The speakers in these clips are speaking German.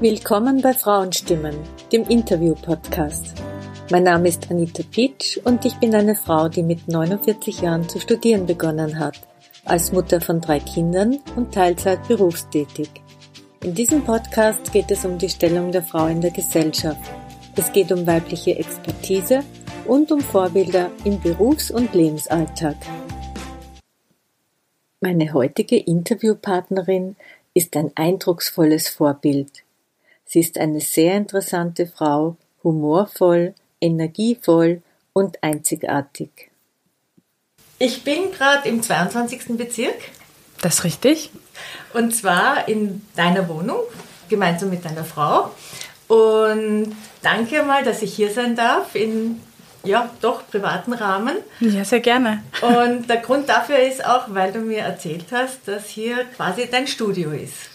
Willkommen bei Frauenstimmen, dem Interview-Podcast. Mein Name ist Anita Pitsch und ich bin eine Frau, die mit 49 Jahren zu studieren begonnen hat, als Mutter von drei Kindern und Teilzeit berufstätig. In diesem Podcast geht es um die Stellung der Frau in der Gesellschaft. Es geht um weibliche Expertise und um Vorbilder im Berufs- und Lebensalltag. Meine heutige Interviewpartnerin ist ein eindrucksvolles Vorbild. Sie ist eine sehr interessante Frau, humorvoll, energievoll und einzigartig. Ich bin gerade im 22. Bezirk. Das ist richtig. Und zwar in deiner Wohnung, gemeinsam mit deiner Frau. Und danke mal, dass ich hier sein darf in ja, doch privaten Rahmen. Ja, sehr gerne. Und der Grund dafür ist auch, weil du mir erzählt hast, dass hier quasi dein Studio ist.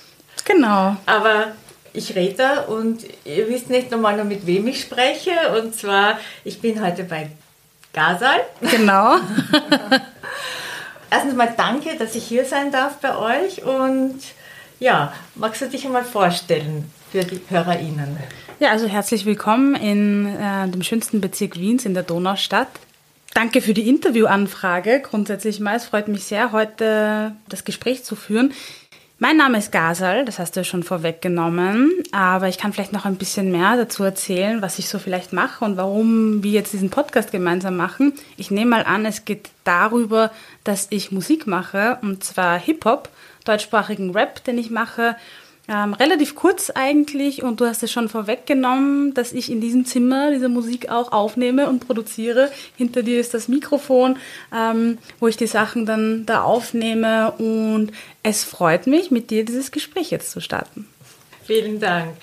Genau. Aber ich rede da und ihr wisst nicht nochmal noch mit wem ich spreche. Und zwar, ich bin heute bei Gasal. Genau. Erstens mal danke, dass ich hier sein darf bei euch. Und ja, magst du dich einmal vorstellen für die HörerInnen? Ja, also herzlich willkommen in äh, dem schönsten Bezirk Wiens in der Donaustadt. Danke für die Interviewanfrage. Grundsätzlich mal, es freut mich sehr, heute das Gespräch zu führen. Mein Name ist Gasal, das hast du ja schon vorweggenommen, aber ich kann vielleicht noch ein bisschen mehr dazu erzählen, was ich so vielleicht mache und warum wir jetzt diesen Podcast gemeinsam machen. Ich nehme mal an, es geht darüber, dass ich Musik mache und zwar Hip-Hop, deutschsprachigen Rap, den ich mache ähm, relativ kurz eigentlich und du hast es schon vorweggenommen, dass ich in diesem Zimmer diese Musik auch aufnehme und produziere. Hinter dir ist das Mikrofon, ähm, wo ich die Sachen dann da aufnehme und es freut mich, mit dir dieses Gespräch jetzt zu starten. Vielen Dank.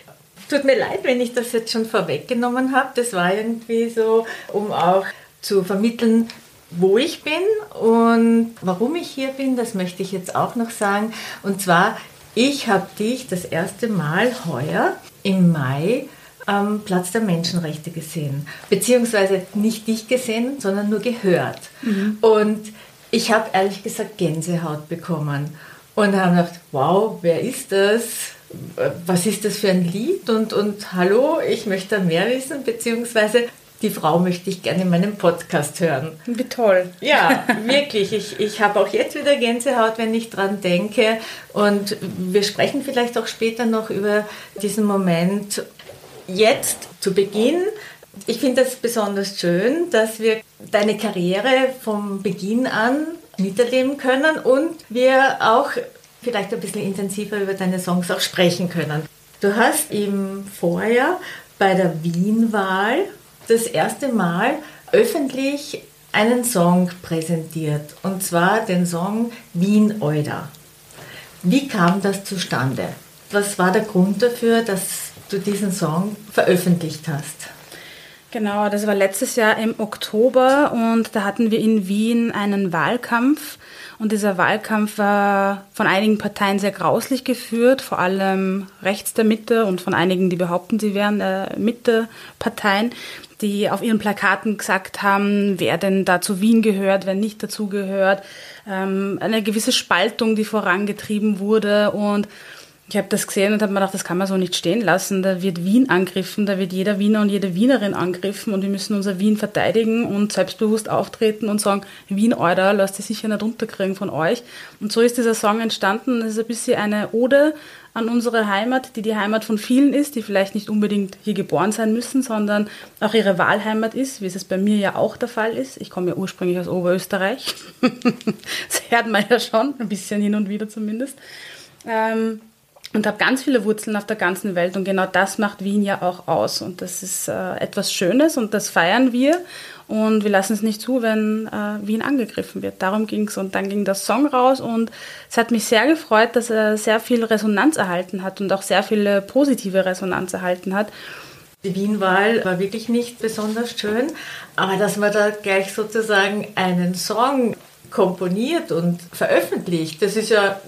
Tut mir leid, wenn ich das jetzt schon vorweggenommen habe. Das war irgendwie so, um auch zu vermitteln, wo ich bin und warum ich hier bin, das möchte ich jetzt auch noch sagen. Und zwar ich habe dich das erste Mal heuer im Mai am Platz der Menschenrechte gesehen. Beziehungsweise nicht dich gesehen, sondern nur gehört. Mhm. Und ich habe ehrlich gesagt Gänsehaut bekommen. Und habe gedacht, wow, wer ist das? Was ist das für ein Lied? Und, und hallo, ich möchte mehr wissen, beziehungsweise die Frau möchte ich gerne in meinem Podcast hören. Wie toll. Ja, wirklich. Ich, ich habe auch jetzt wieder Gänsehaut, wenn ich dran denke. Und wir sprechen vielleicht auch später noch über diesen Moment. Jetzt zu Beginn. Ich finde es besonders schön, dass wir deine Karriere vom Beginn an miterleben können und wir auch vielleicht ein bisschen intensiver über deine Songs auch sprechen können. Du hast im Vorjahr bei der Wien-Wahl das erste Mal öffentlich einen Song präsentiert, und zwar den Song Wien Euda. Wie kam das zustande? Was war der Grund dafür, dass du diesen Song veröffentlicht hast? Genau, das war letztes Jahr im Oktober und da hatten wir in Wien einen Wahlkampf und dieser Wahlkampf war von einigen Parteien sehr grauslich geführt, vor allem rechts der Mitte und von einigen, die behaupten, sie wären äh, Mitte-Parteien die auf ihren Plakaten gesagt haben, wer denn da zu Wien gehört, wer nicht dazu gehört. Ähm, eine gewisse Spaltung, die vorangetrieben wurde und ich habe das gesehen und habe mir gedacht, das kann man so nicht stehen lassen. Da wird Wien angegriffen, da wird jeder Wiener und jede Wienerin angegriffen und wir müssen unser Wien verteidigen und selbstbewusst auftreten und sagen, Wien, Euer, lasst ihr sicher nicht runterkriegen von euch. Und so ist dieser Song entstanden. Das ist ein bisschen eine Ode an unsere Heimat, die die Heimat von vielen ist, die vielleicht nicht unbedingt hier geboren sein müssen, sondern auch ihre Wahlheimat ist, wie es bei mir ja auch der Fall ist. Ich komme ja ursprünglich aus Oberösterreich. das hört man ja schon, ein bisschen hin und wieder zumindest. Ähm, und habe ganz viele Wurzeln auf der ganzen Welt und genau das macht Wien ja auch aus und das ist äh, etwas Schönes und das feiern wir und wir lassen es nicht zu, wenn äh, Wien angegriffen wird. Darum ging es und dann ging der Song raus und es hat mich sehr gefreut, dass er sehr viel Resonanz erhalten hat und auch sehr viele positive Resonanz erhalten hat. Die Wien-Wahl war wirklich nicht besonders schön, aber dass man da gleich sozusagen einen Song komponiert und veröffentlicht. Das ist ja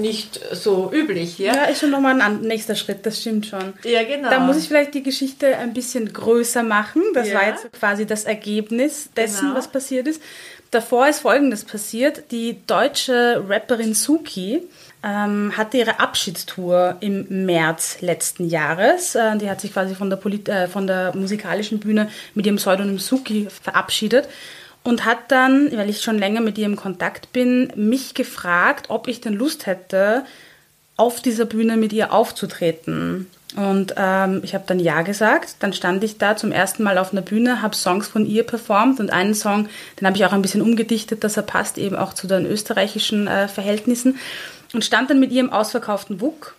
nicht so üblich. Ja, ja ist schon nochmal ein nächster Schritt, das stimmt schon. Ja, genau. Da muss ich vielleicht die Geschichte ein bisschen größer machen. Das ja. war jetzt quasi das Ergebnis dessen, genau. was passiert ist. Davor ist Folgendes passiert. Die deutsche Rapperin Suki ähm, hatte ihre Abschiedstour im März letzten Jahres. Äh, die hat sich quasi von der, Polit äh, von der musikalischen Bühne mit ihrem Pseudonym Suki verabschiedet und hat dann, weil ich schon länger mit ihr im Kontakt bin, mich gefragt, ob ich denn Lust hätte, auf dieser Bühne mit ihr aufzutreten. Und ähm, ich habe dann Ja gesagt. Dann stand ich da zum ersten Mal auf einer Bühne, habe Songs von ihr performt und einen Song, den habe ich auch ein bisschen umgedichtet, dass er passt eben auch zu den österreichischen äh, Verhältnissen. Und stand dann mit ihr im ausverkauften WUK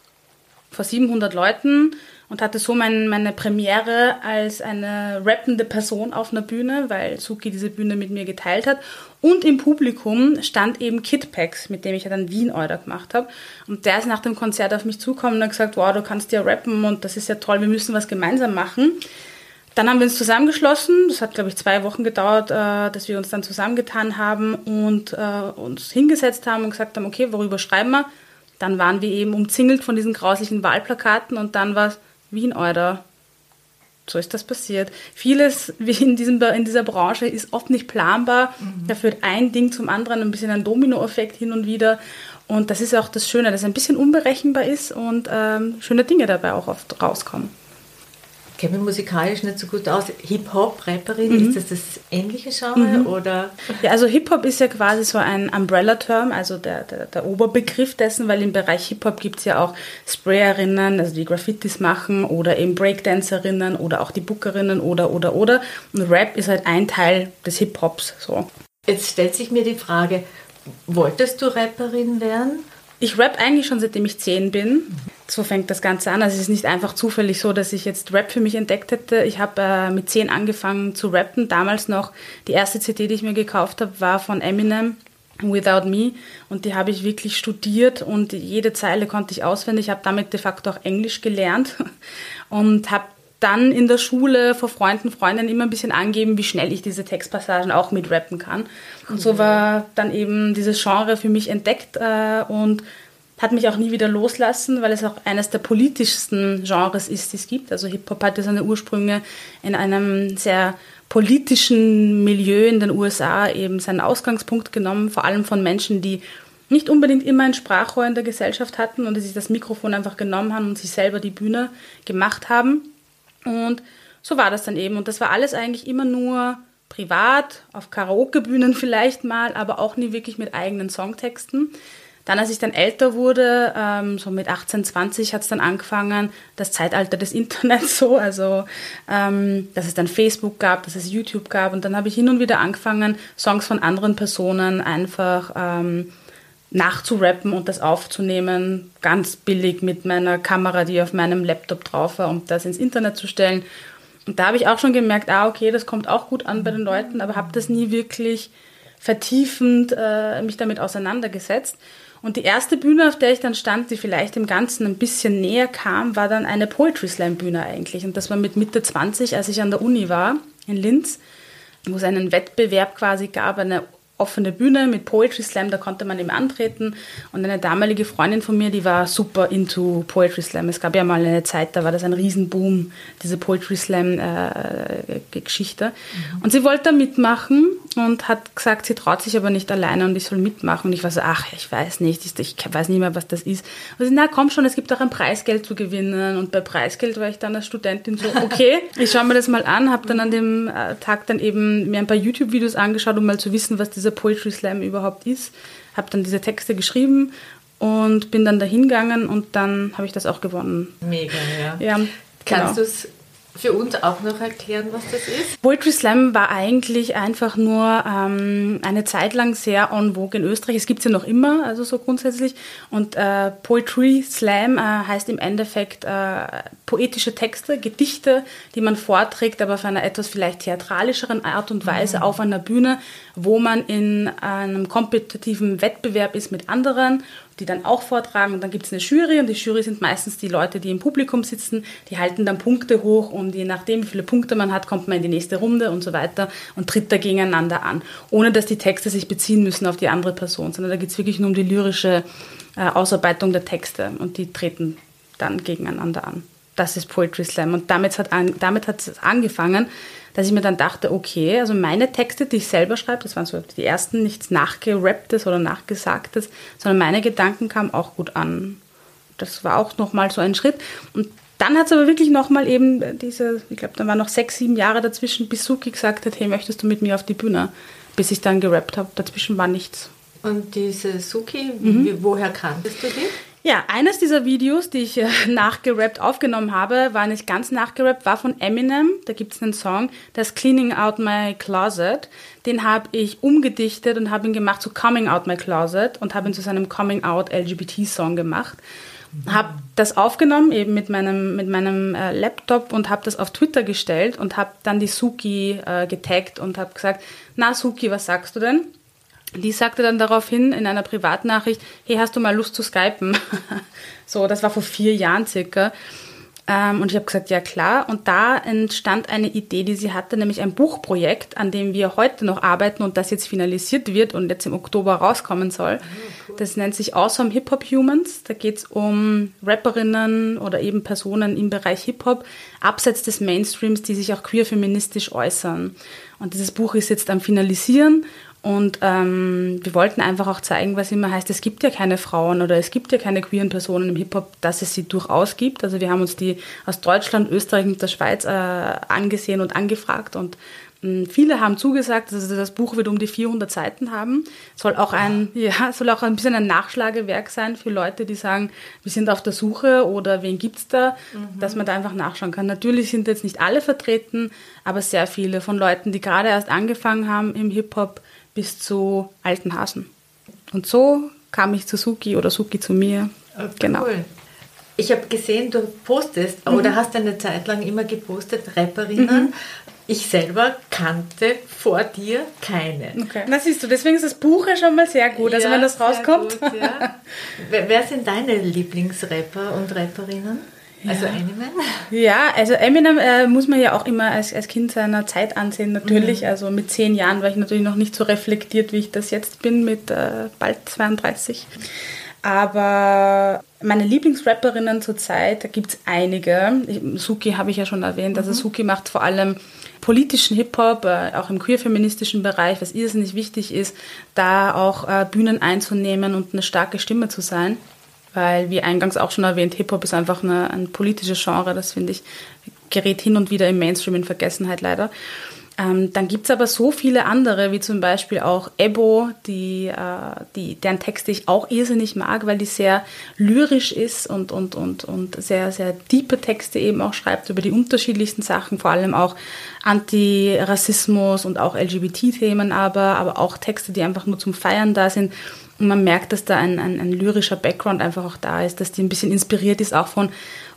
vor 700 Leuten und hatte so mein, meine Premiere als eine rappende Person auf einer Bühne, weil Suki diese Bühne mit mir geteilt hat. Und im Publikum stand eben Kidpax, mit dem ich ja dann Wien Euler gemacht habe. Und der ist nach dem Konzert auf mich zugekommen und hat gesagt, wow, du kannst ja rappen und das ist ja toll, wir müssen was gemeinsam machen. Dann haben wir uns zusammengeschlossen. Das hat, glaube ich, zwei Wochen gedauert, äh, dass wir uns dann zusammengetan haben und äh, uns hingesetzt haben und gesagt haben, okay, worüber schreiben wir? Dann waren wir eben umzingelt von diesen grauslichen Wahlplakaten und dann war es Wien, Euder. So ist das passiert. Vieles wie in, diesem, in dieser Branche ist oft nicht planbar. Mhm. Da führt ein Ding zum anderen, ein bisschen ein Dominoeffekt hin und wieder. Und das ist auch das Schöne, dass es ein bisschen unberechenbar ist und ähm, schöne Dinge dabei auch oft rauskommen kenne mich musikalisch nicht so gut aus. Hip-Hop, Rapperin, mhm. ist das das ähnliche Genre? Mhm. Oder? Ja, also Hip-Hop ist ja quasi so ein Umbrella-Term, also der, der, der, Oberbegriff dessen, weil im Bereich Hip-Hop gibt es ja auch Sprayerinnen, also die Graffitis machen oder eben Breakdancerinnen oder auch die Bookerinnen oder, oder, oder. Und Rap ist halt ein Teil des Hip-Hops. So. Jetzt stellt sich mir die Frage, wolltest du Rapperin werden? Ich rap eigentlich schon seitdem ich zehn bin. So fängt das Ganze an. Also es ist nicht einfach zufällig so, dass ich jetzt Rap für mich entdeckt hätte. Ich habe äh, mit zehn angefangen zu rappen. Damals noch die erste CD, die ich mir gekauft habe, war von Eminem. Without Me und die habe ich wirklich studiert und jede Zeile konnte ich auswendig. Ich habe damit de facto auch Englisch gelernt und habe dann in der Schule vor Freunden, Freundinnen immer ein bisschen angeben, wie schnell ich diese Textpassagen auch mit rappen kann. Und so war dann eben dieses Genre für mich entdeckt äh, und hat mich auch nie wieder loslassen, weil es auch eines der politischsten Genres ist, die es gibt. Also Hip-Hop hatte seine Ursprünge in einem sehr politischen Milieu in den USA eben seinen Ausgangspunkt genommen, vor allem von Menschen, die nicht unbedingt immer ein Sprachrohr in der Gesellschaft hatten und die sich das Mikrofon einfach genommen haben und sich selber die Bühne gemacht haben. Und so war das dann eben. Und das war alles eigentlich immer nur privat, auf Karaoke-Bühnen vielleicht mal, aber auch nie wirklich mit eigenen Songtexten. Dann, als ich dann älter wurde, ähm, so mit 18, 20, hat es dann angefangen, das Zeitalter des Internets so, also ähm, dass es dann Facebook gab, dass es YouTube gab und dann habe ich hin und wieder angefangen, Songs von anderen Personen einfach ähm, nachzurappen und das aufzunehmen, ganz billig mit meiner Kamera, die auf meinem Laptop drauf war, um das ins Internet zu stellen. Und da habe ich auch schon gemerkt, ah, okay, das kommt auch gut an bei den Leuten, aber habe das nie wirklich vertiefend äh, mich damit auseinandergesetzt. Und die erste Bühne, auf der ich dann stand, die vielleicht dem Ganzen ein bisschen näher kam, war dann eine Poetry Slam Bühne eigentlich. Und das war mit Mitte 20, als ich an der Uni war, in Linz, wo es einen Wettbewerb quasi gab, eine offene Bühne mit Poetry Slam, da konnte man eben antreten. Und eine damalige Freundin von mir, die war super into Poetry Slam. Es gab ja mal eine Zeit, da war das ein Riesenboom, diese Poetry Slam-Geschichte. Äh, mhm. Und sie wollte da mitmachen und hat gesagt, sie traut sich aber nicht alleine und ich soll mitmachen. Und ich war so, ach, ich weiß nicht, ich weiß nicht mehr, was das ist. Und sie, na komm schon, es gibt auch ein Preisgeld zu gewinnen. Und bei Preisgeld war ich dann als Studentin so, okay, ich schaue mir das mal an, habe dann an dem äh, Tag dann eben mir ein paar YouTube-Videos angeschaut, um mal zu wissen, was dieser Poetry Slam überhaupt ist. Habe dann diese Texte geschrieben und bin dann dahin gegangen und dann habe ich das auch gewonnen. Mega, ja. ja Kannst genau. du es für uns auch noch erklären, was das ist? Poetry Slam war eigentlich einfach nur ähm, eine Zeit lang sehr en vogue in Österreich. Es gibt es ja noch immer, also so grundsätzlich. Und äh, Poetry Slam äh, heißt im Endeffekt äh, poetische Texte, Gedichte, die man vorträgt, aber auf einer etwas vielleicht theatralischeren Art und Weise mhm. auf einer Bühne, wo man in einem kompetitiven Wettbewerb ist mit anderen die dann auch vortragen. Und dann gibt es eine Jury und die Jury sind meistens die Leute, die im Publikum sitzen, die halten dann Punkte hoch und je nachdem, wie viele Punkte man hat, kommt man in die nächste Runde und so weiter und tritt da gegeneinander an, ohne dass die Texte sich beziehen müssen auf die andere Person, sondern da geht es wirklich nur um die lyrische äh, Ausarbeitung der Texte und die treten dann gegeneinander an. Das ist Poetry Slam. Und damit hat an, damit hat es angefangen, dass ich mir dann dachte, okay, also meine Texte, die ich selber schreibe, das waren so die ersten, nichts nachgerapptes oder nachgesagtes, sondern meine Gedanken kamen auch gut an. Das war auch nochmal so ein Schritt. Und dann hat es aber wirklich nochmal eben diese, ich glaube, da waren noch sechs, sieben Jahre dazwischen, bis Suki gesagt hat, hey, möchtest du mit mir auf die Bühne? Bis ich dann gerappt habe. Dazwischen war nichts. Und diese Suki, mhm. woher kanntest du die? Ja, eines dieser Videos, die ich äh, nachgerappt aufgenommen habe, war nicht ganz nachgerappt, war von Eminem. Da gibt es einen Song, ist Cleaning Out My Closet. Den habe ich umgedichtet und habe ihn gemacht zu Coming Out My Closet und habe ihn zu seinem Coming Out LGBT Song gemacht. Habe das aufgenommen eben mit meinem, mit meinem äh, Laptop und habe das auf Twitter gestellt und habe dann die Suki äh, getaggt und habe gesagt, na Suki, was sagst du denn? Die sagte dann daraufhin in einer Privatnachricht, hey, hast du mal Lust zu skypen? so, das war vor vier Jahren circa. Ähm, und ich habe gesagt, ja klar. Und da entstand eine Idee, die sie hatte, nämlich ein Buchprojekt, an dem wir heute noch arbeiten und das jetzt finalisiert wird und jetzt im Oktober rauskommen soll. Oh, das nennt sich Awesome Hip Hop Humans. Da geht es um Rapperinnen oder eben Personen im Bereich Hip Hop, abseits des Mainstreams, die sich auch queer feministisch äußern. Und dieses Buch ist jetzt am Finalisieren und ähm, wir wollten einfach auch zeigen, was immer heißt, es gibt ja keine Frauen oder es gibt ja keine queeren Personen im Hip-Hop, dass es sie durchaus gibt. Also wir haben uns die aus Deutschland, Österreich und der Schweiz äh, angesehen und angefragt und mh, viele haben zugesagt, also das Buch wird um die 400 Seiten haben. Soll auch ein, ja, soll auch ein bisschen ein Nachschlagewerk sein für Leute, die sagen, wir sind auf der Suche oder wen gibt's da, mhm. dass man da einfach nachschauen kann. Natürlich sind jetzt nicht alle vertreten, aber sehr viele von Leuten, die gerade erst angefangen haben im Hip-Hop, bis zu alten Hasen. Und so kam ich zu Suki oder Suki zu mir. Okay, genau. Cool. Ich habe gesehen, du postest mhm. oder hast eine Zeit lang immer gepostet, Rapperinnen. Mhm. Ich selber kannte vor dir keine. Okay. Na siehst du, deswegen ist das Buch ja schon mal sehr gut, also wenn das rauskommt. Gut, ja. Wer sind deine Lieblingsrapper und Rapperinnen? Also. Eminem? Ja, also Eminem äh, muss man ja auch immer als, als Kind seiner Zeit ansehen, natürlich. Mhm. Also mit zehn Jahren war ich natürlich noch nicht so reflektiert, wie ich das jetzt bin, mit äh, bald 32. Aber meine Lieblingsrapperinnen zurzeit, da gibt es einige. Suki habe ich ja schon erwähnt. Also mhm. Suki macht vor allem politischen Hip-Hop, äh, auch im queer-feministischen Bereich, was irrsinnig wichtig ist, da auch äh, Bühnen einzunehmen und eine starke Stimme zu sein weil, wie eingangs auch schon erwähnt, Hip-Hop ist einfach eine, ein politisches Genre, das finde ich, gerät hin und wieder im Mainstream in Vergessenheit leider. Ähm, dann gibt's aber so viele andere, wie zum Beispiel auch Ebo, die, äh, die, deren Texte ich auch irrsinnig mag, weil die sehr lyrisch ist und, und, und, und sehr, sehr tiefe Texte eben auch schreibt über die unterschiedlichsten Sachen, vor allem auch Antirassismus und auch LGBT-Themen, aber, aber auch Texte, die einfach nur zum Feiern da sind. Und man merkt, dass da ein, ein, ein, lyrischer Background einfach auch da ist, dass die ein bisschen inspiriert ist, auch von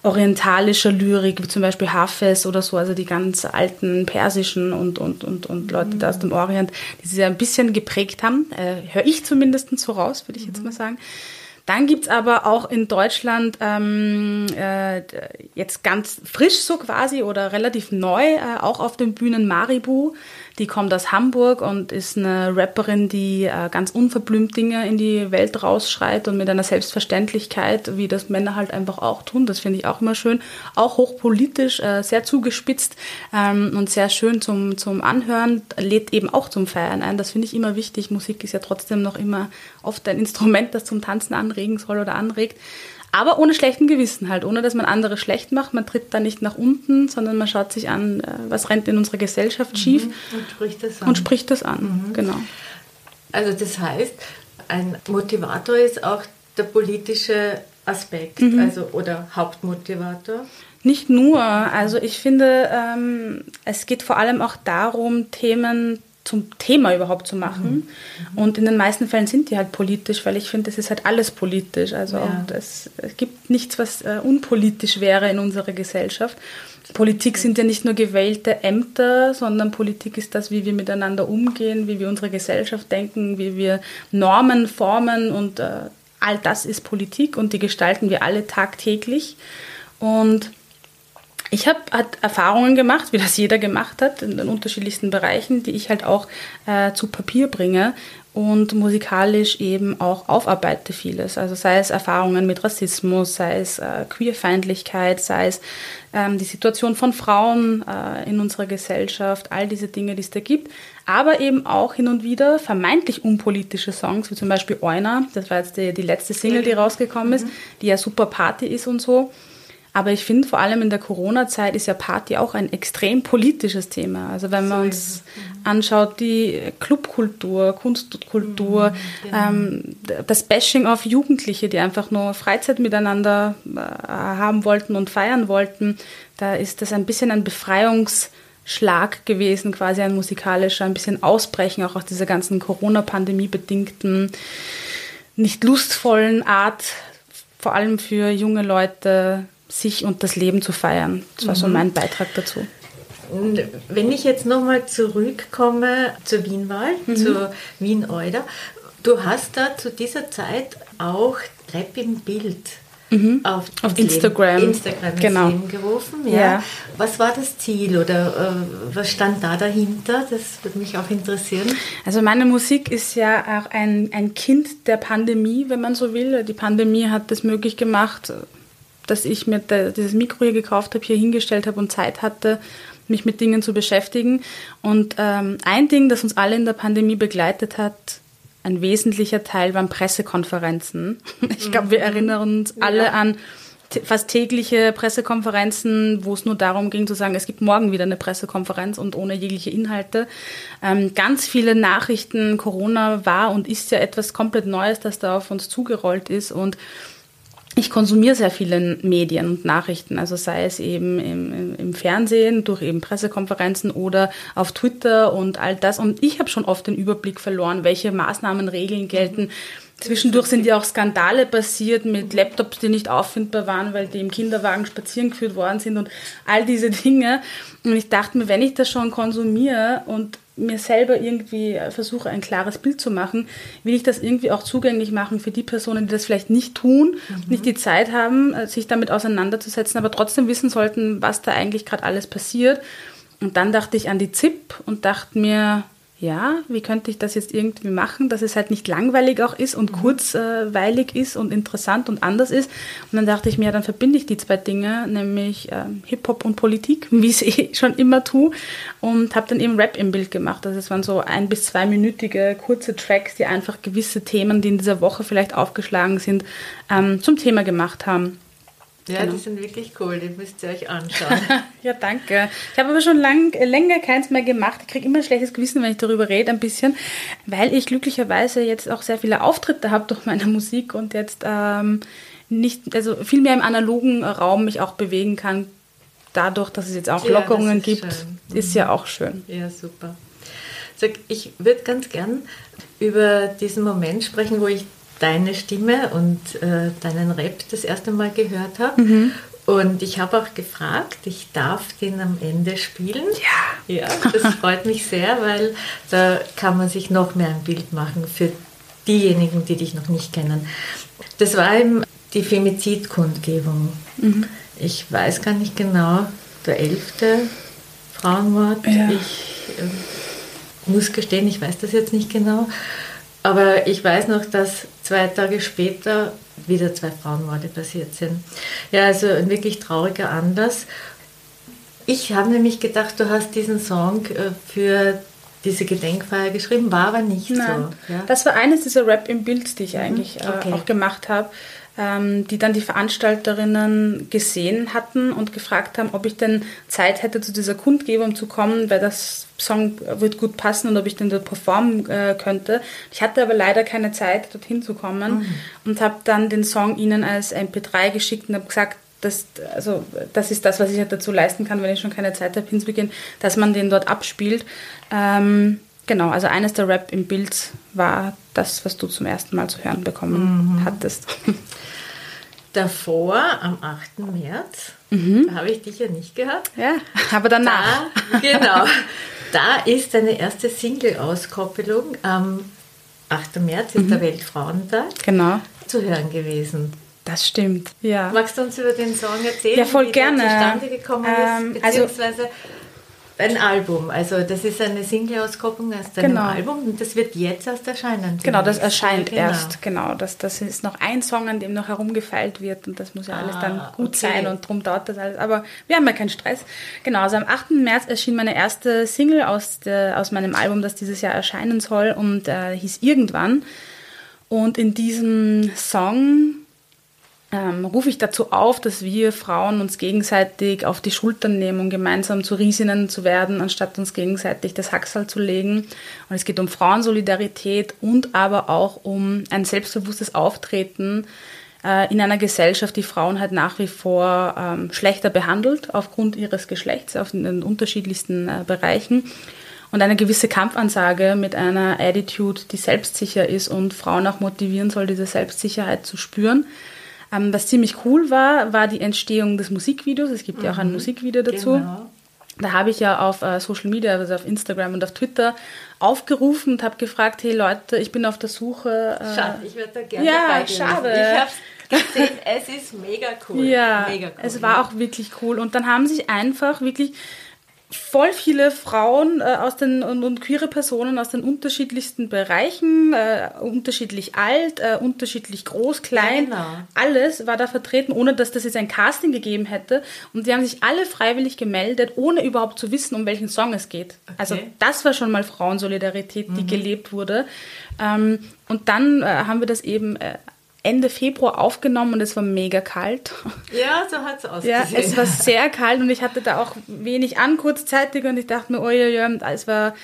orientalischer Lyrik, wie zum Beispiel Hafez oder so, also die ganz alten persischen und, und, und, und Leute da aus dem Orient, die sie ein bisschen geprägt haben. Äh, Höre ich zumindest so raus, würde ich jetzt mhm. mal sagen. Dann gibt's aber auch in Deutschland ähm, äh, jetzt ganz frisch so quasi oder relativ neu, äh, auch auf den Bühnen Maribu. Die kommt aus Hamburg und ist eine Rapperin, die äh, ganz unverblümt Dinge in die Welt rausschreit und mit einer Selbstverständlichkeit, wie das Männer halt einfach auch tun. Das finde ich auch immer schön. Auch hochpolitisch, äh, sehr zugespitzt ähm, und sehr schön zum, zum Anhören. Lädt eben auch zum Feiern ein. Das finde ich immer wichtig. Musik ist ja trotzdem noch immer oft ein Instrument, das zum Tanzen anregen soll oder anregt. Aber ohne schlechten Gewissen halt, ohne dass man andere schlecht macht. Man tritt da nicht nach unten, sondern man schaut sich an, äh, was rennt in unserer Gesellschaft schief. Mhm. Und spricht das an. Und spricht das an, mhm. genau. Also das heißt, ein Motivator ist auch der politische Aspekt, mhm. also oder Hauptmotivator. Nicht nur. Also ich finde, ähm, es geht vor allem auch darum, Themen zum Thema überhaupt zu machen. Mhm. Und in den meisten Fällen sind die halt politisch, weil ich finde, es ist halt alles politisch. Also ja. es, es, gibt nichts, was äh, unpolitisch wäre in unserer Gesellschaft. Politik sind ja nicht nur gewählte Ämter, sondern Politik ist das, wie wir miteinander umgehen, wie wir unsere Gesellschaft denken, wie wir Normen formen und äh, all das ist Politik und die gestalten wir alle tagtäglich. Und ich habe halt Erfahrungen gemacht, wie das jeder gemacht hat, in den unterschiedlichsten Bereichen, die ich halt auch äh, zu Papier bringe. und musikalisch eben auch aufarbeite vieles. Also sei es Erfahrungen mit Rassismus, sei es äh, Queerfeindlichkeit, sei es ähm, die Situation von Frauen äh, in unserer Gesellschaft, all diese Dinge, die es da gibt. Aber eben auch hin und wieder vermeintlich unpolitische Songs, wie zum Beispiel Euna, das war jetzt die, die letzte Single, die rausgekommen ist, mhm. die ja super Party ist und so. Aber ich finde, vor allem in der Corona-Zeit ist ja Party auch ein extrem politisches Thema. Also wenn man uns anschaut, die Clubkultur, Kunstkultur, mhm, genau. ähm, das Bashing auf Jugendliche, die einfach nur Freizeit miteinander äh, haben wollten und feiern wollten, da ist das ein bisschen ein Befreiungsschlag gewesen, quasi ein musikalischer, ein bisschen Ausbrechen auch aus dieser ganzen Corona-Pandemie bedingten, nicht lustvollen Art, vor allem für junge Leute sich und das Leben zu feiern. Das war mhm. so mein Beitrag dazu. Wenn ich jetzt nochmal zurückkomme zur Wienwahl, mhm. zur Wien-Euder, du hast da zu dieser Zeit auch Rap im Bild mhm. auf, auf Instagram, Leben, Instagram genau. Leben gerufen. Ja. ja. Was war das Ziel oder äh, was stand da dahinter? Das würde mich auch interessieren. Also meine Musik ist ja auch ein, ein Kind der Pandemie, wenn man so will. Die Pandemie hat es möglich gemacht, dass ich mir dieses Mikro hier gekauft habe, hier hingestellt habe und Zeit hatte, mich mit Dingen zu beschäftigen. Und ähm, ein Ding, das uns alle in der Pandemie begleitet hat, ein wesentlicher Teil waren Pressekonferenzen. Ich glaube, wir mhm. erinnern uns alle ja. an fast tägliche Pressekonferenzen, wo es nur darum ging zu sagen, es gibt morgen wieder eine Pressekonferenz und ohne jegliche Inhalte. Ähm, ganz viele Nachrichten, Corona war und ist ja etwas komplett Neues, das da auf uns zugerollt ist und ich konsumiere sehr viele Medien und Nachrichten, also sei es eben im, im, Fernsehen, durch eben Pressekonferenzen oder auf Twitter und all das. Und ich habe schon oft den Überblick verloren, welche Maßnahmen, Regeln gelten. Zwischendurch sind ja auch Skandale passiert mit Laptops, die nicht auffindbar waren, weil die im Kinderwagen spazieren geführt worden sind und all diese Dinge. Und ich dachte mir, wenn ich das schon konsumiere und mir selber irgendwie versuche, ein klares Bild zu machen, will ich das irgendwie auch zugänglich machen für die Personen, die das vielleicht nicht tun, mhm. nicht die Zeit haben, äh, sich damit auseinanderzusetzen, aber trotzdem wissen sollten, was da eigentlich gerade alles passiert. Und dann dachte ich an die ZIP und dachte mir, ja, wie könnte ich das jetzt irgendwie machen, dass es halt nicht langweilig auch ist und mhm. kurzweilig ist und interessant und anders ist. Und dann dachte ich mir, dann verbinde ich die zwei Dinge, nämlich äh, Hip-Hop und Politik, wie ich es eh schon immer tue. Und habe dann eben Rap im Bild gemacht. Also es waren so ein- bis zweiminütige kurze Tracks, die einfach gewisse Themen, die in dieser Woche vielleicht aufgeschlagen sind, ähm, zum Thema gemacht haben. Ja, genau. die sind wirklich cool, die müsst ihr euch anschauen. ja, danke. Ich habe aber schon lang, länger keins mehr gemacht. Ich kriege immer ein schlechtes Gewissen, wenn ich darüber rede, ein bisschen, weil ich glücklicherweise jetzt auch sehr viele Auftritte habe durch meine Musik und jetzt ähm, nicht, also viel mehr im analogen Raum mich auch bewegen kann. Dadurch, dass es jetzt auch ja, Lockerungen ist gibt, schön. ist ja auch schön. Ja, super. Ich würde ganz gern über diesen Moment sprechen, wo ich deine Stimme und äh, deinen Rap das erste Mal gehört habe. Mhm. Und ich habe auch gefragt, ich darf den am Ende spielen. Ja. Ja, das freut mich sehr, weil da kann man sich noch mehr ein Bild machen für diejenigen, die dich noch nicht kennen. Das war eben die Femizidkundgebung. Mhm. Ich weiß gar nicht genau, der elfte Frauenmord. Ja. Ich äh, muss gestehen, ich weiß das jetzt nicht genau. Aber ich weiß noch, dass zwei Tage später wieder zwei Frauenmorde passiert sind. Ja, also ein wirklich trauriger Anlass. Ich habe nämlich gedacht, du hast diesen Song äh, für diese Gedenkfeier geschrieben, war aber nicht Nein. so. Ja? Das war eines dieser Rap im Bild, die ich eigentlich äh, okay. auch gemacht habe die dann die Veranstalterinnen gesehen hatten und gefragt haben, ob ich denn Zeit hätte, zu dieser Kundgebung zu kommen, weil das Song wird gut passen und ob ich denn dort performen äh, könnte. Ich hatte aber leider keine Zeit, dorthin zu kommen mhm. und habe dann den Song ihnen als MP3 geschickt und habe gesagt, das, also, das ist das, was ich halt dazu leisten kann, wenn ich schon keine Zeit habe hinzugehen, dass man den dort abspielt. Ähm, genau, also eines der Rap im Bild war das, was du zum ersten Mal zu hören bekommen mhm. hattest. Davor, am 8. März, mhm. da habe ich dich ja nicht gehört. Ja, aber danach. Da, genau. Da ist deine erste Single-Auskoppelung am 8. März, ist mhm. der Weltfrauentag, genau. zu hören gewesen. Das stimmt, ja. Magst du uns über den Song erzählen, ja, voll wie gerne. der zustande gekommen ist? Ähm, also beziehungsweise, ein Album. Also das ist eine Single-Auskopplung aus deinem Genau. Album und das wird jetzt erst erscheinen. Genau, das erscheint Genau. erst, genau. Das, das ist noch ein Song, an dem noch herumgefeilt wird und das muss ja alles Ah, dann gut okay. sein und drum dauert das alles. Aber wir haben ja keinen Stress. Genau, also am 8. März erschien meine erste Single aus, der, aus meinem Album, das dieses Jahr erscheinen soll und äh, hieß Irgendwann. Und in diesem Song ähm, rufe ich dazu auf, dass wir Frauen uns gegenseitig auf die Schultern nehmen, um gemeinsam zu Riesinnen zu werden, anstatt uns gegenseitig das Hacksal zu legen. Und es geht um Frauensolidarität und aber auch um ein selbstbewusstes Auftreten äh, in einer Gesellschaft, die Frauen halt nach wie vor ähm, schlechter behandelt aufgrund ihres Geschlechts auf den unterschiedlichsten äh, Bereichen. Und eine gewisse Kampfansage mit einer Attitude, die selbstsicher ist und Frauen auch motivieren soll, diese Selbstsicherheit zu spüren. Ähm, was ziemlich cool war, war die Entstehung des Musikvideos. Es gibt ja auch ein Musikvideo dazu. Genau. Da habe ich ja auf äh, Social Media, also auf Instagram und auf Twitter aufgerufen und habe gefragt, hey Leute, ich bin auf der Suche. Äh, Schade, ich würde da gerne Ja, dabei gewesen. schade. Ich habe gesehen, es ist mega cool. Ja, mega cool. es war auch wirklich cool. Und dann haben sich einfach wirklich voll viele Frauen äh, aus den und, und queere Personen aus den unterschiedlichsten Bereichen, äh, unterschiedlich alt, äh, unterschiedlich groß, klein, genau. alles war da vertreten, ohne dass das jetzt ein Casting gegeben hätte. Und die haben sich alle freiwillig gemeldet, ohne überhaupt zu wissen, um welchen Song es geht. Also das war schon mal Frauensolidarität, die gelebt wurde. Ähm, und dann äh, haben wir das eben äh, Ende Februar aufgenommen und es war mega kalt. ja, so hat es ausgesehen. Ja, es war sehr kalt und ich hatte da auch wenig an kurzzeitig und ich dachte mir, oh ja, ja, es war,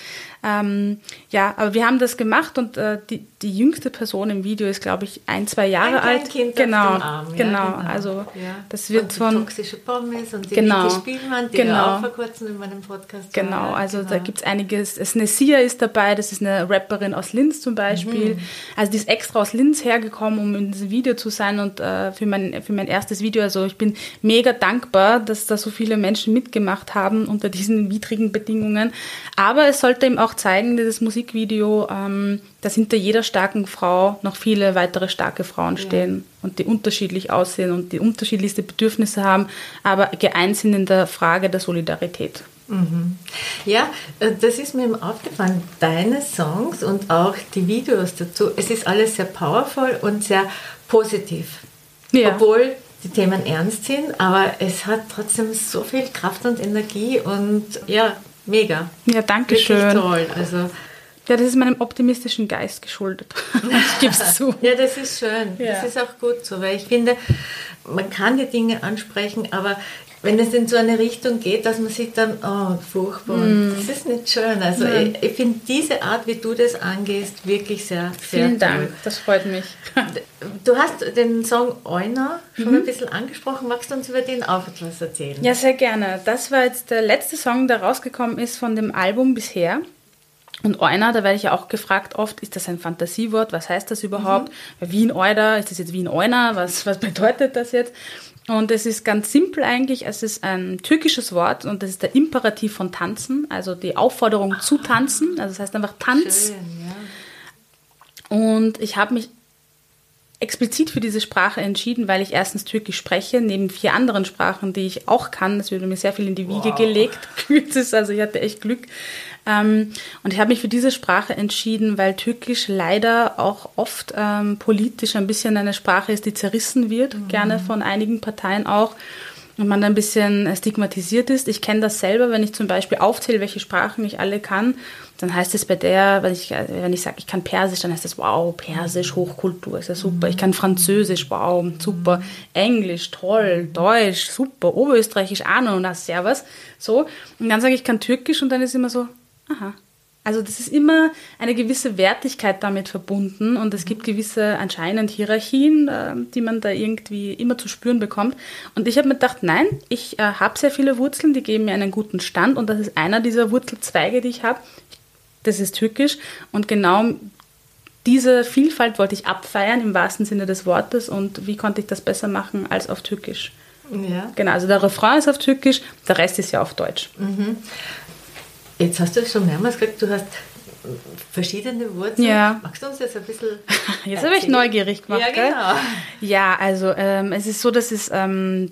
ähm, ja, aber wir haben das gemacht und äh, die, die jüngste Person im Video ist, glaube ich, ein, zwei Jahre ein alt. Kind genau, auf dem Arm. Ja, genau, also Ja. das wird und die von, toxische Pommes und die Genau, Spielmann, die genau. auch vor kurzem in meinem Podcast Genau, war. also da gibt es einiges. Es Nessia ist dabei, das ist eine Rapperin aus Linz zum Beispiel. Also die ist extra aus Linz hergekommen, um in diesem Video zu sein und äh, für, mein, für mein erstes Video. Also ich bin mega dankbar, dass da so viele Menschen mitgemacht haben unter diesen widrigen Bedingungen. Aber es sollte eben auch zeigen, dieses Musikvideo, ähm, dass hinter jeder starken Frau noch viele weitere starke Frauen stehen und die unterschiedlich aussehen und die unterschiedlichste Bedürfnisse haben, aber geeint sind in der Frage der Solidarität. Ja, äh, das ist mir eben aufgefallen. Deine Songs und auch die Videos dazu, es ist alles sehr powerful und sehr positiv. Ja. Obwohl die Themen ernst sind, aber es hat trotzdem so viel Kraft und Energie und ja, mega. Ja, danke Wirklich schön. toll. Also, Ja, das ist meinem optimistischen Geist geschuldet. ich gebe es zu. ja, das ist schön. Ja. Das ist auch gut so, weil ich finde, man kann die Dinge ansprechen, aber wenn es in so eine Richtung geht, dass man sich dann, oh, furchtbar, Mm. das ist nicht schön. Also ich, ich finde diese Art, wie du das angehst, wirklich sehr, sehr Vielen Dank, toll. das freut mich. Du hast den Song Euner schon Mhm. ein bisschen angesprochen. Magst du uns über den auch etwas erzählen? Ja, sehr gerne. Das war jetzt der letzte Song, der rausgekommen ist von dem Album bisher. Und Euner, da werde ich ja auch gefragt oft, ist das ein Fantasiewort? Was heißt das überhaupt? Wien Euder, ist das jetzt Wien Euner? Was, was bedeutet das jetzt? Und es ist ganz simpel eigentlich. Es ist ein türkisches Wort und das ist der Imperativ von tanzen, also die Aufforderung zu tanzen. Also das heißt einfach Tanz. Schön, ja. Und ich habe mich explizit für diese Sprache entschieden, weil ich erstens Türkisch spreche, neben vier anderen Sprachen, die ich auch kann. Das wurde mir sehr viel in die Wiege gelegt. Das ist- also ich hatte echt Glück. Ähm, und ich habe mich für diese Sprache entschieden, weil Türkisch leider auch oft ähm, politisch ein bisschen eine Sprache ist, die zerrissen wird, gerne von einigen Parteien auch. Und man da ein bisschen äh, stigmatisiert ist. Ich kenne das selber, wenn ich zum Beispiel aufzähle, welche Sprachen ich alle kann, dann heißt es bei der, wenn ich, äh, wenn ich sage, ich kann Persisch, dann heißt es, wow, Persisch, Hochkultur, ist ja super. Ich kann Französisch, wow, super. Englisch, toll. Deutsch, super. Oberösterreichisch, noch, na, servus. So. Und dann sage ich, ich kann Türkisch und dann ist immer so, aha. Also das ist immer eine gewisse Wertigkeit damit verbunden und es gibt gewisse anscheinend Hierarchien, äh, die man da irgendwie immer zu spüren bekommt. Und ich habe mir gedacht, nein, ich äh, habe sehr viele Wurzeln, die geben mir einen guten Stand und das ist einer dieser Wurzelzweige, die ich habe. Das ist Türkisch und genau diese Vielfalt wollte ich abfeiern im wahrsten Sinne des Wortes und wie konnte ich das besser machen als auf Türkisch? Ja. Genau, also der Refrain ist auf Türkisch, der Rest ist ja auf Deutsch. Jetzt hast du es schon mehrmals gesagt, du hast verschiedene Wurzeln. Ja. Magst du uns jetzt ein bisschen. Jetzt habe ich neugierig gemacht. Ja, genau. Gell? Ja, also ähm, es ist so, dass es ähm,